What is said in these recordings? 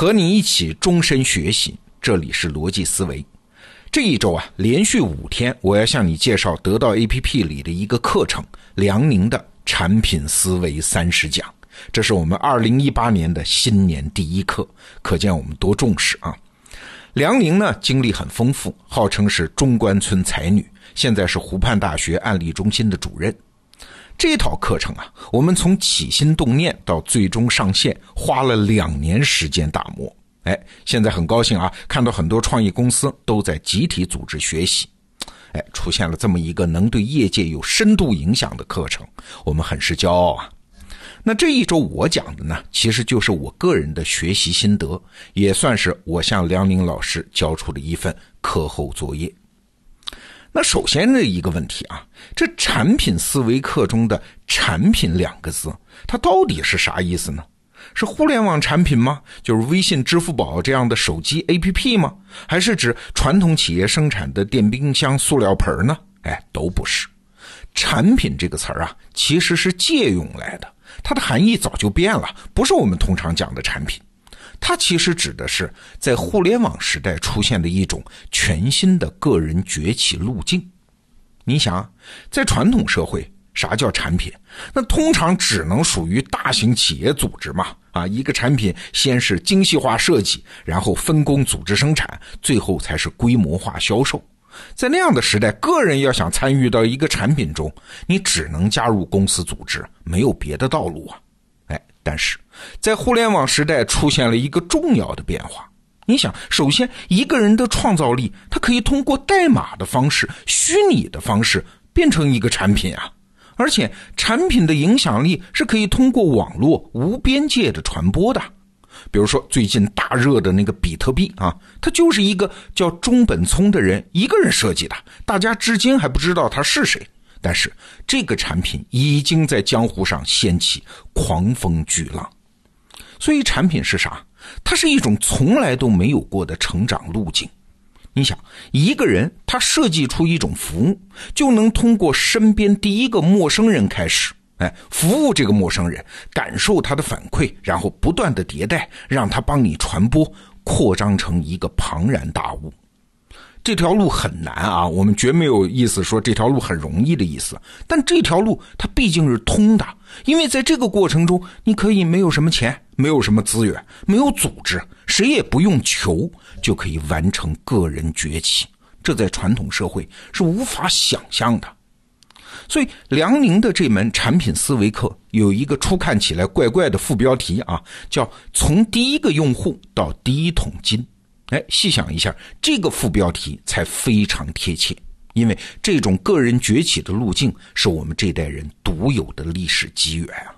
和你一起终身学习，这里是逻辑思维。这一周啊，连续五天，我要向你介绍得到 APP 里的一个课程——梁宁的产品思维三十讲。这是我们二零一八年的新年第一课，可见我们多重视啊！梁宁呢，经历很丰富，号称是中关村才女，现在是湖畔大学案例中心的主任。这套课程啊，我们从起心动念到最终上线，花了两年时间打磨。哎，现在很高兴啊，看到很多创业公司都在集体组织学习。哎，出现了这么一个能对业界有深度影响的课程，我们很是骄傲啊。那这一周我讲的呢，其实就是我个人的学习心得，也算是我向梁宁老师交出的一份课后作业。那首先的一个问题啊，这产品思维课中的“产品”两个字，它到底是啥意思呢？是互联网产品吗？就是微信、支付宝这样的手机 APP 吗？还是指传统企业生产的电冰箱、塑料盆呢？哎，都不是。产品这个词儿啊，其实是借用来的，它的含义早就变了，不是我们通常讲的产品。它其实指的是在互联网时代出现的一种全新的个人崛起路径。你想，在传统社会，啥叫产品？那通常只能属于大型企业组织嘛？啊，一个产品先是精细化设计，然后分工组织生产，最后才是规模化销售。在那样的时代，个人要想参与到一个产品中，你只能加入公司组织，没有别的道路啊。但是。在互联网时代出现了一个重要的变化。你想，首先一个人的创造力，他可以通过代码的方式、虚拟的方式变成一个产品啊，而且产品的影响力是可以通过网络无边界的传播的。比如说最近大热的那个比特币啊，它就是一个叫中本聪的人一个人设计的，大家至今还不知道他是谁。但是这个产品已经在江湖上掀起狂风巨浪。所以，产品是啥？它是一种从来都没有过的成长路径。你想，一个人他设计出一种服务，就能通过身边第一个陌生人开始，哎，服务这个陌生人，感受他的反馈，然后不断的迭代，让他帮你传播，扩张成一个庞然大物。这条路很难啊，我们绝没有意思说这条路很容易的意思。但这条路它毕竟是通的，因为在这个过程中，你可以没有什么钱，没有什么资源，没有组织，谁也不用求，就可以完成个人崛起。这在传统社会是无法想象的。所以，梁宁的这门产品思维课有一个初看起来怪怪的副标题啊，叫“从第一个用户到第一桶金”。哎，细想一下，这个副标题才非常贴切，因为这种个人崛起的路径是我们这代人独有的历史机缘啊。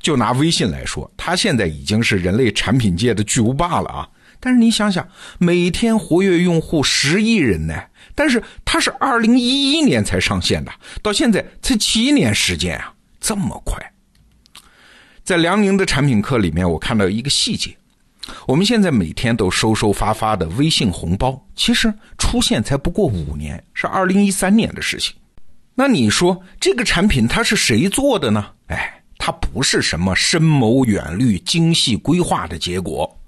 就拿微信来说，它现在已经是人类产品界的巨无霸了啊。但是你想想，每天活跃用户十亿人呢，但是它是二零一一年才上线的，到现在才七年时间啊，这么快。在梁宁的产品课里面，我看到一个细节。我们现在每天都收收发发的微信红包，其实出现才不过五年，是二零一三年的事情。那你说这个产品它是谁做的呢？哎，它不是什么深谋远虑、精细规划的结果。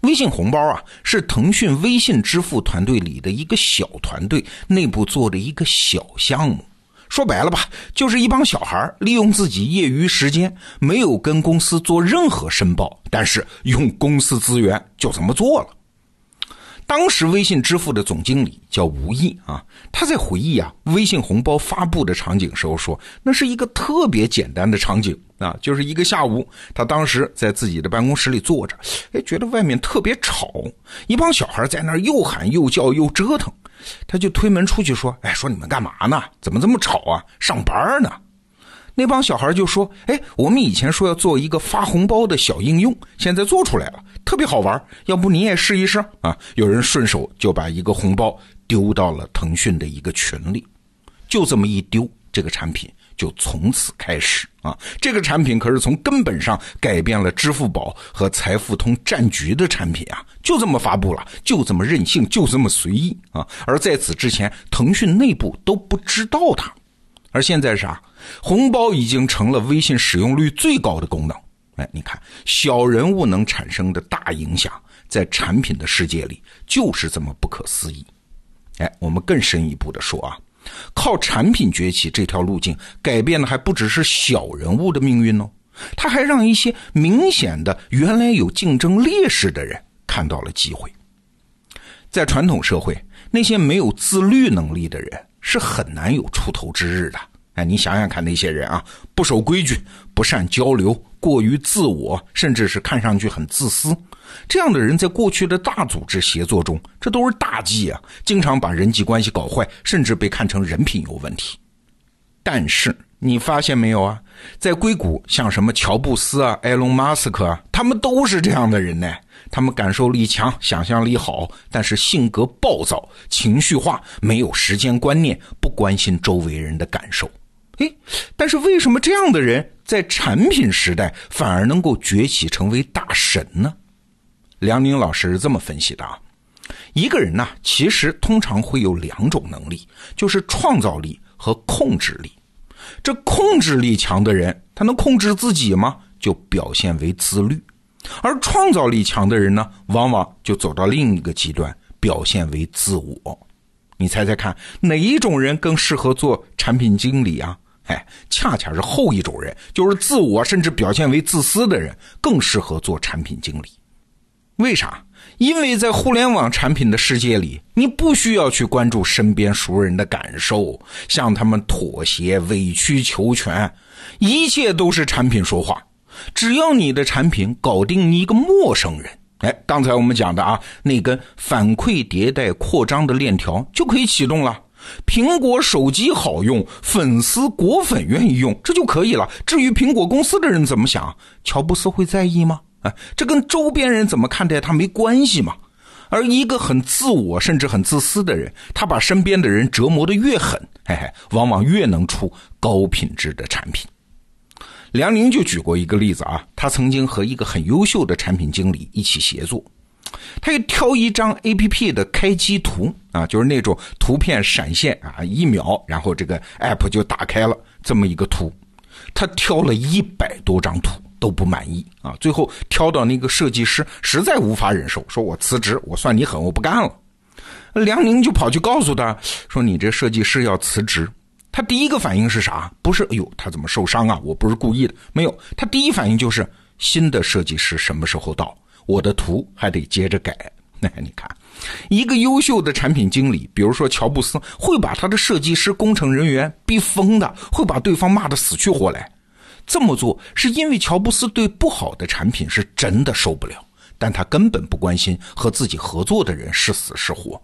微信红包啊，是腾讯微信支付团队里的一个小团队内部做的一个小项目。说白了吧，就是一帮小孩利用自己业余时间，没有跟公司做任何申报，但是用公司资源就这么做了。当时微信支付的总经理叫吴毅啊，他在回忆啊微信红包发布的场景时候说，那是一个特别简单的场景啊，就是一个下午，他当时在自己的办公室里坐着，哎，觉得外面特别吵，一帮小孩在那儿又喊又叫又折腾。他就推门出去说：“哎，说你们干嘛呢？怎么这么吵啊？上班呢？”那帮小孩就说：“哎，我们以前说要做一个发红包的小应用，现在做出来了，特别好玩。要不你也试一试啊？”有人顺手就把一个红包丢到了腾讯的一个群里，就这么一丢，这个产品。就从此开始啊！这个产品可是从根本上改变了支付宝和财付通战局的产品啊！就这么发布了，就这么任性，就这么随意啊！而在此之前，腾讯内部都不知道它。而现在是啥？红包已经成了微信使用率最高的功能。哎，你看小人物能产生的大影响，在产品的世界里就是这么不可思议。哎，我们更深一步的说啊，靠产品崛起这条路径改变的还不只是小人物的命运哦，他还让一些明显的原来有竞争劣势的人看到了机会。在传统社会，那些没有自律能力的人是很难有出头之日的。哎，你想想看，那些人啊，不守规矩，不善交流，过于自我，甚至是看上去很自私，这样的人在过去的大组织协作中，这都是大忌啊！经常把人际关系搞坏，甚至被看成人品有问题。但是你发现没有啊？在硅谷，像什么乔布斯啊、埃隆·马斯克啊，他们都是这样的人呢。他们感受力强，想象力好，但是性格暴躁、情绪化，没有时间观念，不关心周围人的感受。诶，但是为什么这样的人在产品时代反而能够崛起成为大神呢？梁宁老师是这么分析的啊：一个人呢，其实通常会有两种能力，就是创造力和控制力。这控制力强的人，他能控制自己吗？就表现为自律。而创造力强的人呢，往往就走到另一个极端，表现为自我。你猜猜看，哪一种人更适合做产品经理啊？哎，恰恰是后一种人，就是自我甚至表现为自私的人，更适合做产品经理。为啥？因为在互联网产品的世界里，你不需要去关注身边熟人的感受，向他们妥协、委曲求全，一切都是产品说话。只要你的产品搞定你一个陌生人，哎，刚才我们讲的啊，那根反馈迭代扩张的链条就可以启动了。苹果手机好用，粉丝果粉愿意用，这就可以了。至于苹果公司的人怎么想，乔布斯会在意吗？哎，这跟周边人怎么看待他没关系嘛。而一个很自我甚至很自私的人，他把身边的人折磨的越狠，嘿嘿，往往越能出高品质的产品。梁宁就举过一个例子啊，他曾经和一个很优秀的产品经理一起协作，他又挑一张 A P P 的开机图啊，就是那种图片闪现啊，一秒，然后这个 App 就打开了这么一个图，他挑了一百多张图都不满意啊，最后挑到那个设计师实在无法忍受，说我辞职，我算你狠，我不干了。梁宁就跑去告诉他说，你这设计师要辞职。他第一个反应是啥？不是，哎呦，他怎么受伤啊？我不是故意的，没有。他第一反应就是新的设计师什么时候到？我的图还得接着改。那 你看，一个优秀的产品经理，比如说乔布斯，会把他的设计师、工程人员逼疯的，会把对方骂得死去活来。这么做是因为乔布斯对不好的产品是真的受不了，但他根本不关心和自己合作的人是死是活。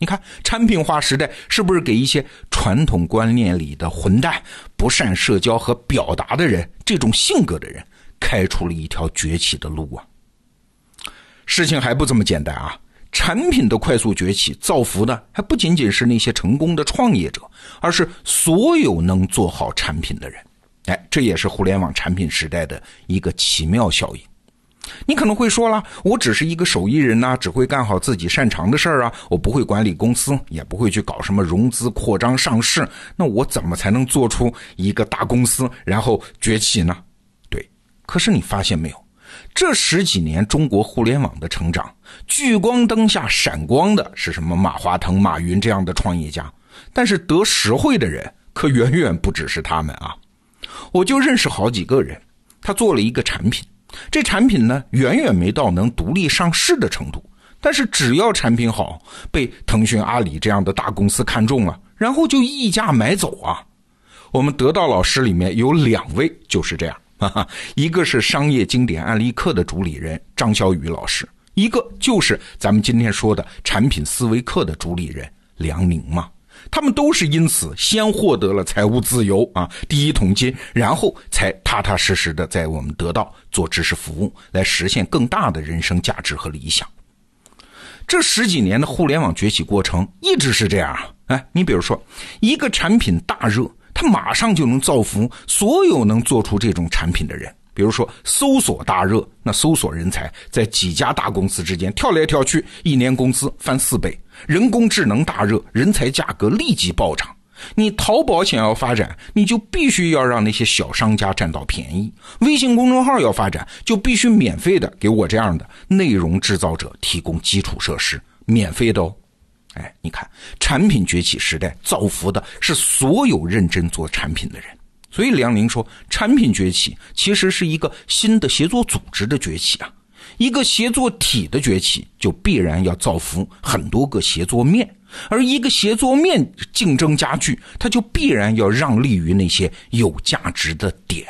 你看，产品化时代是不是给一些传统观念里的混蛋、不善社交和表达的人，这种性格的人，开出了一条崛起的路啊？事情还不这么简单啊！产品的快速崛起，造福的还不仅仅是那些成功的创业者，而是所有能做好产品的人。哎，这也是互联网产品时代的一个奇妙效应。你可能会说了，我只是一个手艺人呐，只会干好自己擅长的事儿啊，我不会管理公司，也不会去搞什么融资、扩张、上市，那我怎么才能做出一个大公司，然后崛起呢？对，可是你发现没有，这十几年中国互联网的成长，聚光灯下闪光的是什么？马化腾、马云这样的创业家，但是得实惠的人可远远不只是他们啊！我就认识好几个人，他做了一个产品。这产品呢，远远没到能独立上市的程度，但是只要产品好，被腾讯、阿里这样的大公司看中了，然后就溢价买走啊。我们得到老师里面有两位就是这样，哈哈，一个是商业经典案例课的主理人张小雨老师，一个就是咱们今天说的产品思维课的主理人梁宁嘛。他们都是因此先获得了财务自由啊，第一桶金，然后才踏踏实实的在我们得到做知识服务，来实现更大的人生价值和理想。这十几年的互联网崛起过程一直是这样啊。哎，你比如说一个产品大热，它马上就能造福所有能做出这种产品的人。比如说搜索大热，那搜索人才在几家大公司之间跳来跳去，一年工资翻四倍。人工智能大热，人才价格立即暴涨。你淘宝想要发展，你就必须要让那些小商家占到便宜；微信公众号要发展，就必须免费的给我这样的内容制造者提供基础设施，免费的哦。哎，你看，产品崛起时代造福的是所有认真做产品的人。所以梁宁说，产品崛起其实是一个新的协作组织的崛起啊，一个协作体的崛起，就必然要造福很多个协作面，而一个协作面竞争加剧，它就必然要让利于那些有价值的点。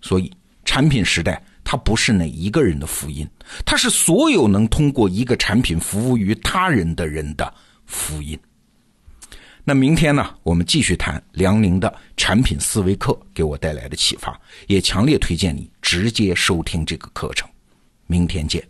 所以，产品时代它不是哪一个人的福音，它是所有能通过一个产品服务于他人的人的福音。那明天呢，我们继续谈梁宁的产品思维课给我带来的启发，也强烈推荐你直接收听这个课程。明天见。